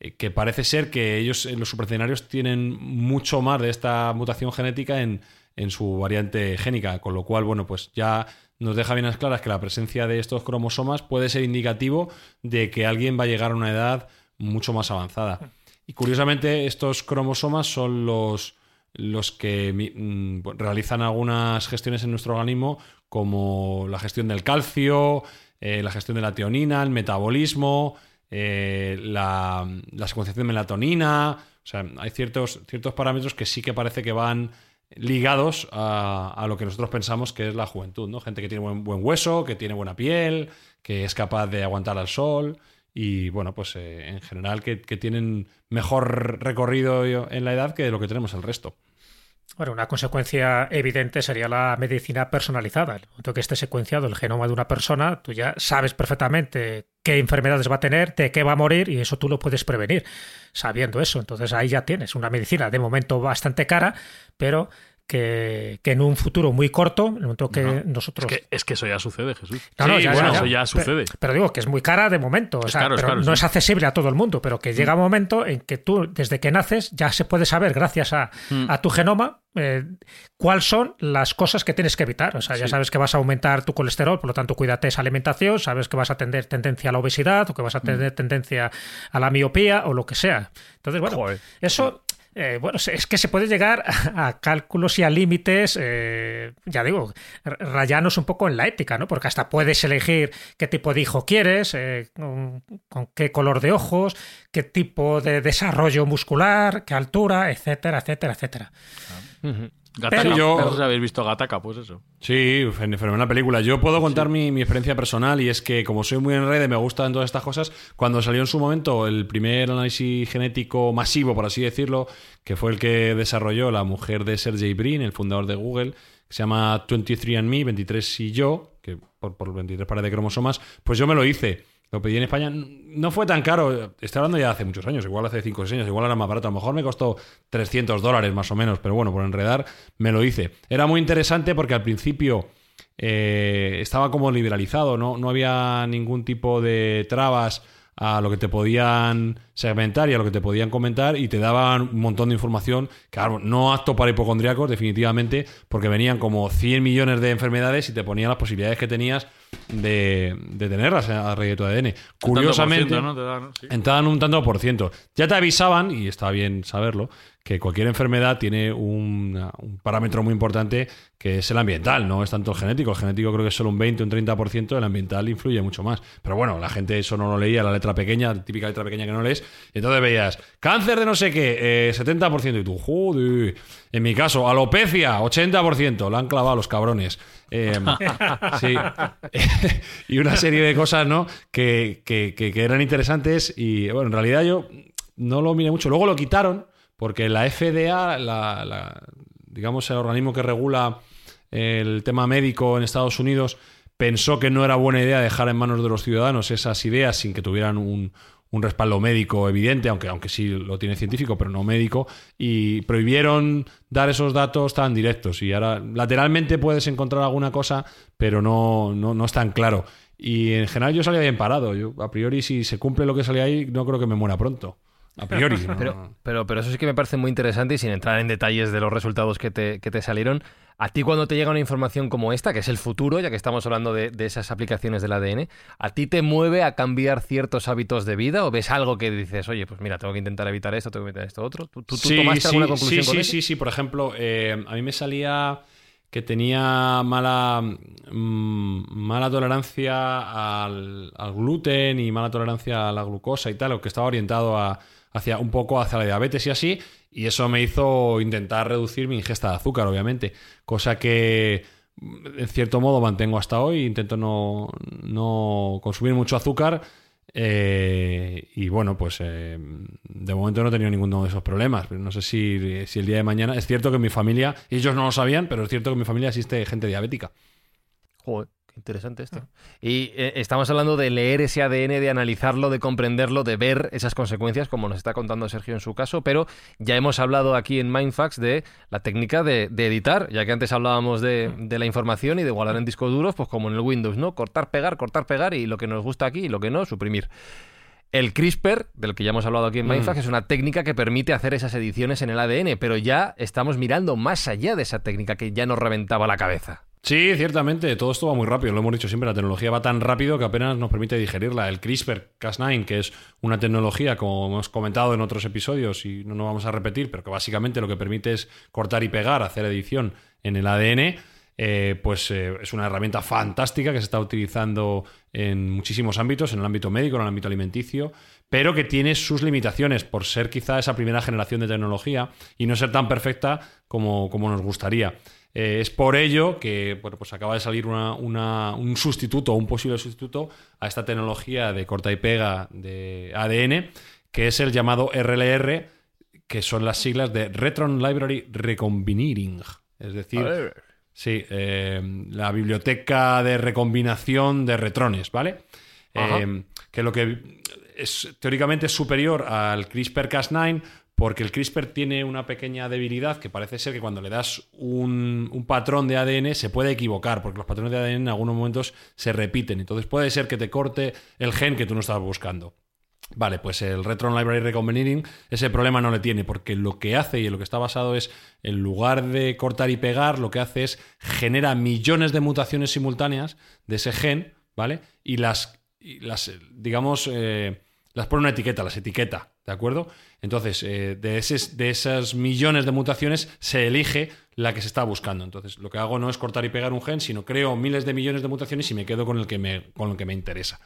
B: eh, que parece ser que ellos, los supercenarios, tienen mucho más de esta mutación genética en, su variante génica, con lo cual, bueno, pues ya nos deja bien claras que la presencia de estos cromosomas puede ser indicativo de que alguien va a llegar a una edad mucho más avanzada. Y curiosamente, estos cromosomas son los, los que mm, realizan algunas gestiones en nuestro organismo como la gestión del calcio, eh, la gestión de la teonina, el metabolismo, eh, la, secuenciación de melatonina. O sea, hay ciertos, ciertos parámetros que sí que parece que van ligados a, a lo que nosotros pensamos que es la juventud, ¿no? Gente que tiene buen, buen hueso, que tiene buena piel, que es capaz de aguantar al sol y, bueno, pues eh, en general que, que tienen mejor recorrido en la edad que lo que tenemos el resto.
D: Bueno, una consecuencia evidente sería la medicina personalizada. En el momento que esté secuenciado el genoma de una persona, tú ya sabes perfectamente qué enfermedades va a tener, de qué va a morir, y eso tú lo puedes prevenir sabiendo eso. Entonces ahí ya tienes una medicina de momento bastante cara, pero que, que en un futuro muy corto, en el momento que
C: No,
D: nosotros...
C: Es que, es que eso ya sucede, Jesús.
D: No, no,
C: Sí,
D: ya,
C: bueno,
D: ya, ya.
C: eso ya sucede.
D: Pero, digo que es muy cara de momento. o sea,
C: caro, es
D: pero
C: caro,
D: no
C: sí.
D: es accesible a todo el mundo, pero que llega un momento en que tú, desde que naces, ya se puede saber, gracias a,
C: Mm.
D: a tu genoma, eh, cuáles son las cosas que tienes que evitar. O sea, ya
C: Sí.
D: sabes que vas a aumentar tu colesterol, por lo tanto, cuídate esa alimentación, sabes que vas a tener tendencia a la obesidad o que vas a
C: Mm.
D: tener tendencia a la miopía o lo que sea. Entonces, bueno,
A: Joder.
D: eso. Eh, bueno, es que se puede llegar a, cálculos y a límites, eh, ya digo, rayanos un poco en la ética, ¿no? Porque hasta puedes elegir qué tipo de hijo quieres, eh, con, con qué color de ojos, qué tipo de desarrollo muscular, qué altura, etcétera, etcétera, etcétera.
C: Gataca,
D: Pero-
B: yo-
C: si habéis visto Gataca, pues eso.
B: Sí, fen- fenomenal película. Yo puedo contar mi, mi experiencia personal y es que como soy muy en red y me gustan todas estas cosas, cuando salió en su momento el primer análisis genético masivo, por así decirlo, que fue el que desarrolló la mujer de Sergey Brin, el fundador de Google, que se llama 23andMe, 23 y yo, que por, por 23 pares de cromosomas, pues yo me lo hice. Lo pedí en España. No fue tan caro. Estoy hablando ya de hace muchos años, igual hace 5 o 6 años, igual era más barato. A lo mejor me costó 300 dólares más o menos, pero bueno, por enredar me lo hice. Era muy interesante porque al principio eh, estaba como liberalizado, ¿no? no había ningún tipo de trabas a lo que te podían segmentar y a lo que te podían comentar y te daban un montón de información, claro, no apto para hipocondríacos definitivamente, porque venían como 100 millones de enfermedades y te ponían las posibilidades que tenías de, de tenerlas a raíz de tu ADN. Curiosamente,
C: ¿no? Te dan, sí.
B: entraban un tanto por ciento. Ya te avisaban, y está bien saberlo, que cualquier enfermedad tiene un parámetro muy importante que es el ambiental, no es tanto el genético. El genético creo que es solo un 20 o un 30%, el ambiental influye mucho más. Pero bueno, la gente eso no lo leía, la letra pequeña, la típica letra pequeña que no lees. Y entonces veías, cáncer de no sé qué, eh, 70%, y tú, joder. En mi caso, alopecia, 80%, la han clavado los cabrones. Eh, sí. y una serie de cosas, ¿no? Que, que- eran interesantes y, bueno, en realidad yo no lo miré mucho. Luego lo quitaron porque la FDA, la, la- digamos, el organismo que regula el tema médico en Estados Unidos, pensó que no era buena idea dejar en manos de los ciudadanos esas ideas sin que tuvieran un, un respaldo médico evidente, aunque, aunque sí lo tiene científico, pero no médico, y prohibieron dar esos datos tan directos. Y ahora lateralmente puedes encontrar alguna cosa, pero no, no, no es tan claro. Y en general yo salía bien parado. Yo, a priori, si se cumple lo que salía ahí, no creo que me muera pronto. A priori. ¿no?
A: Pero, pero, pero eso sí que me parece muy interesante y sin entrar en detalles de los resultados que te, que te salieron, a ti cuando te llega una información como esta, que es el futuro, ya que estamos hablando de, de esas aplicaciones del ADN, ¿a ti te mueve a cambiar ciertos hábitos de vida o ves algo que dices, oye, pues mira, tengo que intentar evitar esto, tengo que evitar esto otro? ¿Tú, tú- tú
B: Sí,
A: tomaste
B: sí,
A: alguna conclusión
B: sí,
A: con
B: sí,
A: eso?
B: sí, sí. Por ejemplo, eh, a mí me salía que tenía mala, mm, mala tolerancia al, al gluten y mala tolerancia a la glucosa y tal, o que estaba orientado a, hacia un poco hacia la diabetes y así, y eso me hizo intentar reducir mi ingesta de azúcar, obviamente, cosa que mm, en cierto modo mantengo hasta hoy, intento no, no consumir mucho azúcar. eh, y bueno, pues eh, de momento no he tenido ninguno de esos problemas. Pero no sé si, si el día de mañana. Es cierto que en mi familia, ellos no lo sabían, pero es cierto que en mi familia existe gente diabética.
A: Joder, interesante esto. Y eh, estamos hablando de leer ese ADN, de analizarlo, de comprenderlo, de ver esas consecuencias, como nos está contando Sergio en su caso, pero ya hemos hablado aquí en Mindfax de la técnica de, de editar, ya que antes hablábamos de, de la información y de guardar en discos duros, pues como en el Windows, ¿no? Cortar, pegar, cortar, pegar y lo que nos gusta aquí y lo que no, suprimir. El CRISPR, del que ya hemos hablado aquí en Mindfax, es una técnica que permite hacer esas ediciones en el ADN, pero ya estamos mirando más allá de esa técnica que ya nos reventaba la cabeza.
B: Sí, ciertamente, todo esto va muy rápido, lo hemos dicho siempre, la tecnología va tan rápido que apenas nos permite digerirla. El CRISPR-Cas9, que es una tecnología, como hemos comentado en otros episodios y no nos vamos a repetir, pero que básicamente lo que permite es cortar y pegar, hacer edición en el ADN, eh, pues eh, es una herramienta fantástica que se está utilizando en muchísimos ámbitos, en el ámbito médico, en el ámbito alimenticio, pero que tiene sus limitaciones por ser quizá esa primera generación de tecnología y no ser tan perfecta como, como nos gustaría. Eh, es por ello que bueno, pues acaba de salir una- una- un sustituto, un posible sustituto a esta tecnología de corta y pega de ADN, que es el llamado RLR, que son las siglas de Retron Library Recombinating. Es decir, sí, eh, la biblioteca de recombinación de retrones, ¿vale? Eh, que lo que es teóricamente es superior al CRISPR-Cas9 porque el CRISPR tiene una pequeña debilidad que parece ser que cuando le das un, patrón de ADN se puede equivocar, porque los patrones de ADN en algunos momentos se repiten. Entonces puede ser que te corte el gen que tú no estabas buscando. Vale, pues el Retron Library Recombinating ese problema no le tiene, porque lo que hace y en lo que está basado es, en lugar de cortar y pegar, lo que hace es genera millones de mutaciones simultáneas de ese gen, ¿vale? Y las, digamos, eh, las pone una etiqueta, las etiqueta, ¿de acuerdo? Entonces, eh, de, eses- de esas millones de mutaciones se elige la que se está buscando. Entonces, lo que hago no es cortar y pegar un gen, sino creo miles de millones de mutaciones y me quedo con el que me, con que me interesa.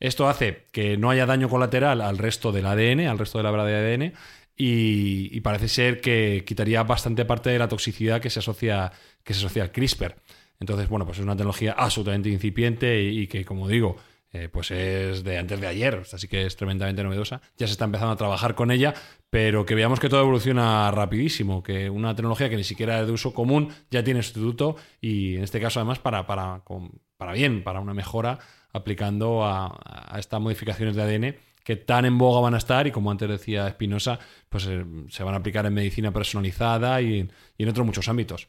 B: Esto hace que no haya daño colateral al resto del ADN, al resto de la hebra de ADN, y, y parece ser que quitaría bastante parte de la toxicidad que se asocia, que se asocia al CRISPR. Entonces, bueno, pues es una tecnología absolutamente incipiente y que, como digo, eh, pues es de antes de ayer, así que es tremendamente novedosa. Ya se está empezando a trabajar con ella, pero que veamos que todo evoluciona rapidísimo, que una tecnología que ni siquiera es de uso común ya tiene sustituto y en este caso además para, para, para bien, para una mejora aplicando a, estas modificaciones de ADN que tan en boga van a estar y como antes decía Espinosa, pues eh, se van a aplicar en medicina personalizada y en otros muchos ámbitos.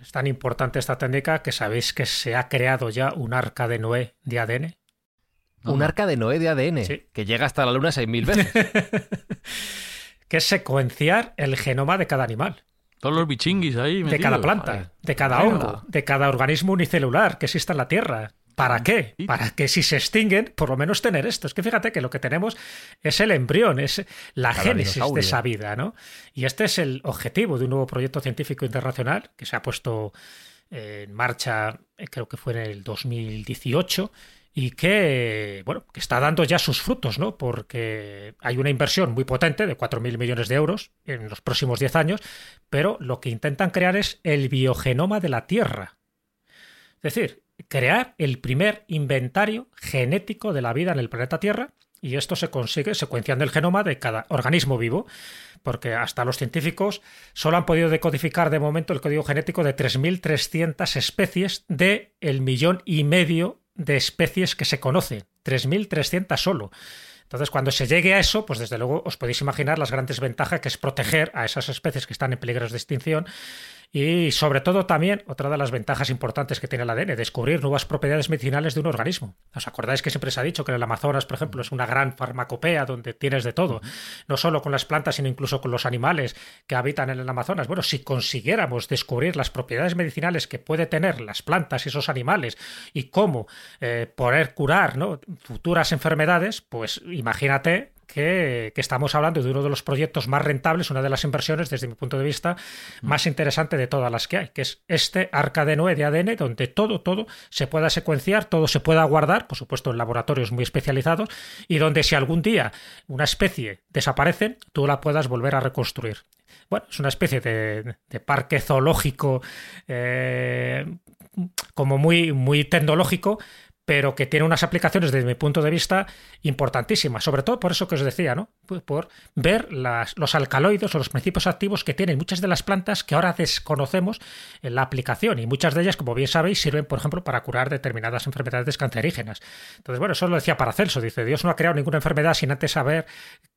D: Es tan importante esta técnica que sabéis que se ha creado ya un arca de Noé de ADN.
A: Un arca de Noé de ADN
D: Sí.
A: que llega hasta la luna 6.000 veces.
D: que es secuenciar el genoma de cada animal,
C: Todos los bichinguis ahí.
D: de cada planta,
A: joder.
D: de cada hongo, de cada organismo unicelular que exista en la Tierra. ¿Para qué? Para que si se extinguen, por lo menos tener esto. Es que fíjate que lo que tenemos es el embrión, es la
A: Cada
D: génesis de esa vida, ¿no? Y este es el objetivo de un nuevo proyecto científico internacional que se ha puesto eh, en marcha, eh, creo que fue en el 2018, y que, bueno, que está dando ya sus frutos, ¿no? Porque hay una inversión muy potente de 4.000 millones de euros en los próximos 10 años, pero lo que intentan crear es el biogenoma de la Tierra. Es decir, crear el primer inventario genético de la vida en el planeta Tierra, y esto se consigue secuenciando el genoma de cada organismo vivo, porque hasta los científicos solo han podido decodificar de momento el código genético de 3.300 especies de el millón y medio de especies que se conocen. 3.300 solo. Entonces, cuando se llegue a eso, pues desde luego os podéis imaginar las grandes ventajas que es proteger a esas especies que están en peligro de extinción y sobre todo también otra de las ventajas importantes que tiene el ADN, descubrir nuevas propiedades medicinales de un organismo. ¿Os acordáis que siempre se ha dicho que el Amazonas, por ejemplo, es una gran farmacopea donde tienes de todo? No solo con las plantas, sino incluso con los animales que habitan en el Amazonas. Bueno, si consiguiéramos descubrir las propiedades medicinales que puede tener las plantas y esos animales y cómo eh, poder curar futuras enfermedades, pues imagínate que, que, estamos hablando de uno de los proyectos más rentables, una de las inversiones, desde mi punto de vista, más interesante de todas las que hay, que es este arca de Noé de ADN, donde todo, todo se pueda secuenciar, todo se pueda guardar, por supuesto en laboratorios muy especializados, y donde si algún día una especie desaparece, tú la puedas volver a reconstruir. Bueno, es una especie de, de parque zoológico eh, como muy, muy tecnológico, pero que tiene unas aplicaciones desde mi punto de vista importantísimas, sobre todo por eso que os decía, ¿no? Por ver los alcaloides o los principios activos que tienen muchas de las plantas que ahora desconocemos en la aplicación y muchas de ellas, como bien sabéis, sirven, por ejemplo, para curar determinadas enfermedades cancerígenas. Entonces, bueno, eso lo decía Paracelso, dice, Dios no ha creado ninguna enfermedad sin antes haber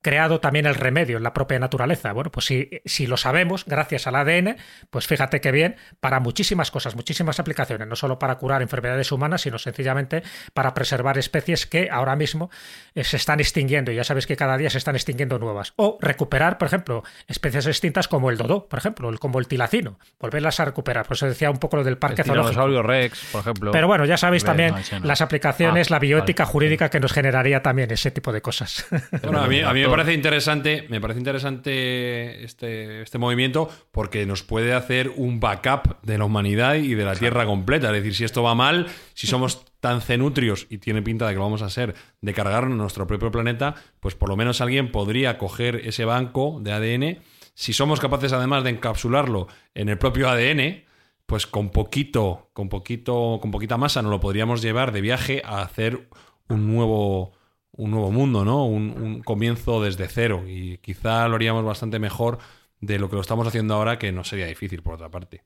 D: creado también el remedio en la propia naturaleza. Bueno, pues si, si lo sabemos, gracias al ADN, pues fíjate que bien, para muchísimas cosas, muchísimas aplicaciones, no solo para curar enfermedades humanas, sino sencillamente importante para preservar especies que ahora mismo eh, se están extinguiendo. Y ya sabes que cada día se están extinguiendo nuevas. O recuperar, por ejemplo, especies extintas como el dodo, por ejemplo, como el tilacino. Volverlas a recuperar. Por eso decía un poco lo del parque
A: El
D: zoológico.
A: Rex, por ejemplo.
D: Pero bueno, ya sabéis también
C: no, ese no.
D: las aplicaciones,
A: Ah,
D: la bioética
A: vale.
D: jurídica que nos generaría también ese tipo de cosas.
B: Bueno, a mí, a mí me parece interesante, me parece interesante este, este movimiento porque nos puede hacer un backup de la humanidad y de la Tierra completa. Es decir, si esto va mal, si somos tan cenutrios y tiene pinta de que lo vamos a ser, de cargarnos nuestro propio planeta, pues por lo menos alguien podría coger ese banco de ADN. Si somos capaces además de encapsularlo en el propio ADN, pues con poquito, con poquito, con poquita masa nos lo podríamos llevar de viaje a hacer un nuevo, un nuevo mundo, ¿no? Un, un comienzo desde cero. Y quizá lo haríamos bastante mejor de lo que lo estamos haciendo ahora, que no sería difícil, por otra parte.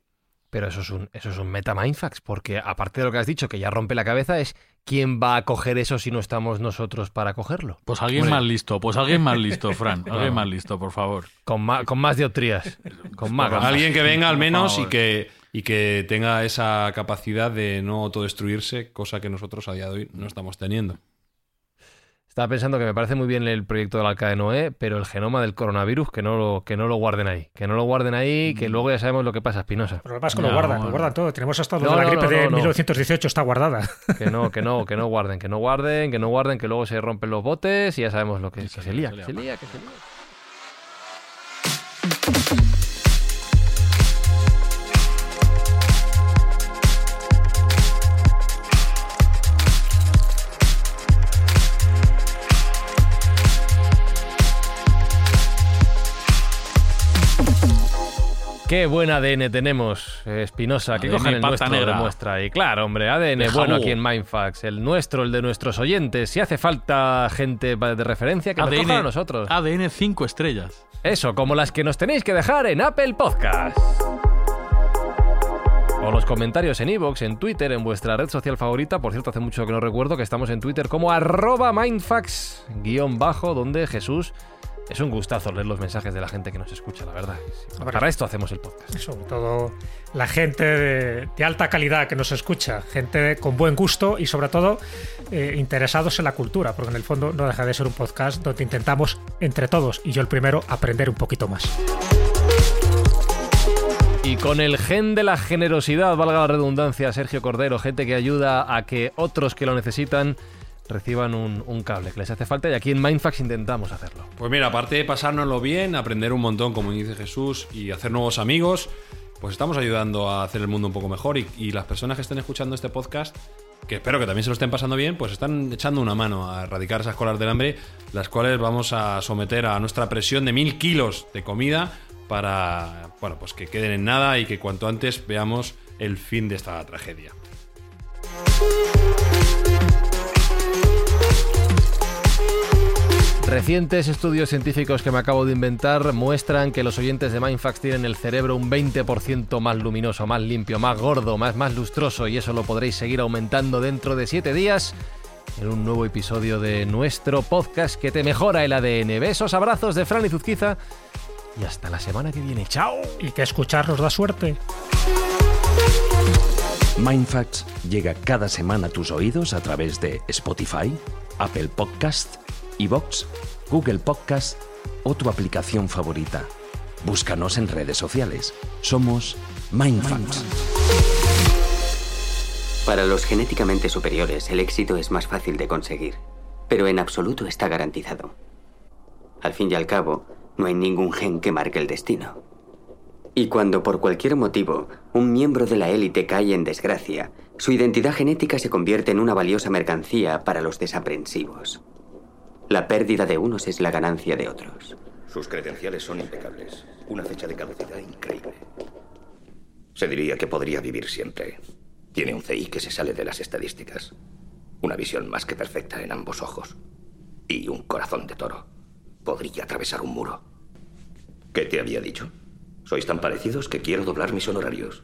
A: Pero eso es un, eso es un meta mindfax, porque aparte de lo que has dicho, que ya rompe la cabeza, es quién va a coger eso si no estamos nosotros para cogerlo.
C: Pues alguien más listo, pues alguien más listo, Fran. Alguien más listo, por favor.
A: Con más, con más dioptrías. Con más gafas.
B: Alguien que venga al menos y que, y que tenga esa capacidad de no autodestruirse, cosa que nosotros a día de hoy no estamos teniendo.
A: Estaba pensando que me parece muy bien el proyecto del Arca de Noé, pero el genoma del coronavirus, que no lo, que no lo guarden ahí. Que no lo guarden ahí, que luego ya sabemos lo que pasa, Espinosa.
D: Pero lo que pasa es que
C: No,
D: lo guardan, lo guardan todo. Tenemos hasta lo
A: No,
D: de la
A: no,
D: gripe
A: no,
D: de
A: no, no.
D: 1918, está guardada.
A: Que no, que no, que no guarden, que no guarden, que no guarden, que luego se rompen los botes y ya sabemos lo que, que se lía, que se lía, que se lía. Qué buen ADN tenemos, Espinosa, que
C: ADN
A: cojan el nuestro
C: negra.
A: de muestra. Y claro, hombre, ADN
C: De
A: bueno aquí en Mindfax, el nuestro, el de nuestros oyentes. Si hace falta gente de referencia, que nos
C: ADN,
A: cojan a nosotros.
C: ADN 5 estrellas.
A: Eso, como las que nos tenéis que dejar en Apple Podcast. O los comentarios en iVoox, en Twitter, en vuestra red social favorita. Por cierto, hace mucho que no recuerdo que estamos en Twitter como arroba mindfax guion bajo, donde Jesús... Es un gustazo leer los mensajes de la gente que nos escucha, la verdad. Para esto hacemos el podcast.
D: Sobre todo la gente de, de alta calidad que nos escucha, gente con buen gusto y sobre todo eh, interesados en la cultura, porque en el fondo no deja de ser un podcast donde intentamos entre todos, y yo el primero, aprender un poquito más.
A: Y con el gen de la generosidad, valga la redundancia, Sergio Cordero, gente que ayuda a que otros que lo necesitan reciban un, cable que les hace falta y aquí en Mindfax intentamos hacerlo.
B: Pues mira, aparte de pasárnoslo bien, aprender un montón, como dice Jesús, y hacer nuevos amigos, pues estamos ayudando a hacer el mundo un poco mejor. Y, y las personas que estén escuchando este podcast, que espero que también se lo estén pasando bien, pues están echando una mano a erradicar esas colas del hambre, las cuales vamos a someter a nuestra presión de mil kilos de comida para, bueno, pues que queden en nada y que cuanto antes veamos el fin de esta tragedia.
A: Recientes estudios científicos que me acabo de inventar muestran que los oyentes de Mindfax tienen el cerebro un 20% más luminoso, más limpio, más gordo, más, más lustroso y eso lo podréis seguir aumentando dentro de 7 días en un nuevo episodio de nuestro podcast que te mejora el ADN. Besos, abrazos de Fran y Zuzquiza y hasta la semana que viene. ¡Chao!
D: Y que escuchar nos da suerte.
E: Mindfacts llega cada semana a tus oídos a través de Spotify, Apple Podcast, Evox, Google Podcast o tu aplicación favorita. Búscanos en redes sociales. Somos Mindfacts.
G: Para los genéticamente superiores, el éxito es más fácil de conseguir, pero en absoluto está garantizado. Al fin y al cabo, no hay ningún gen que marque el destino. Y cuando por cualquier motivo un miembro de la élite cae en desgracia, su identidad genética se convierte en una valiosa mercancía para los desaprensivos. La pérdida de unos es la ganancia de otros.
H: Sus credenciales son impecables. Una fecha de caducidad increíble. Se diría que podría vivir siempre. Tiene un CI que se sale de las estadísticas. Una visión más que perfecta en ambos ojos. Y un corazón de toro. Podría atravesar un muro. ¿Qué te había dicho? Sois tan parecidos que quiero doblar mis honorarios.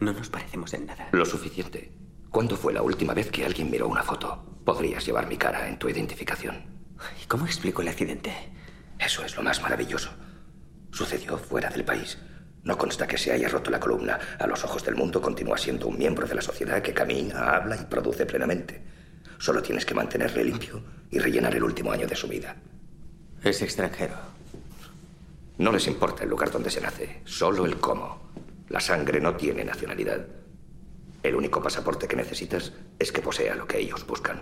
G: No nos parecemos en nada.
H: Lo suficiente. ¿Cuándo fue la última vez que alguien miró una foto? Podrías llevar mi cara en tu identificación.
G: ¿Y cómo explico el accidente?
H: Eso es lo más maravilloso. Sucedió fuera del país. No consta que se haya roto la columna. A los ojos del mundo continúa siendo un miembro de la sociedad que camina, habla y produce plenamente. Solo tienes que mantenerle limpio y rellenar el último año de su vida.
G: Es extranjero.
H: No les importa el lugar donde se nace, solo el cómo. La sangre no tiene nacionalidad. El único pasaporte que necesitas es que posea lo que ellos buscan.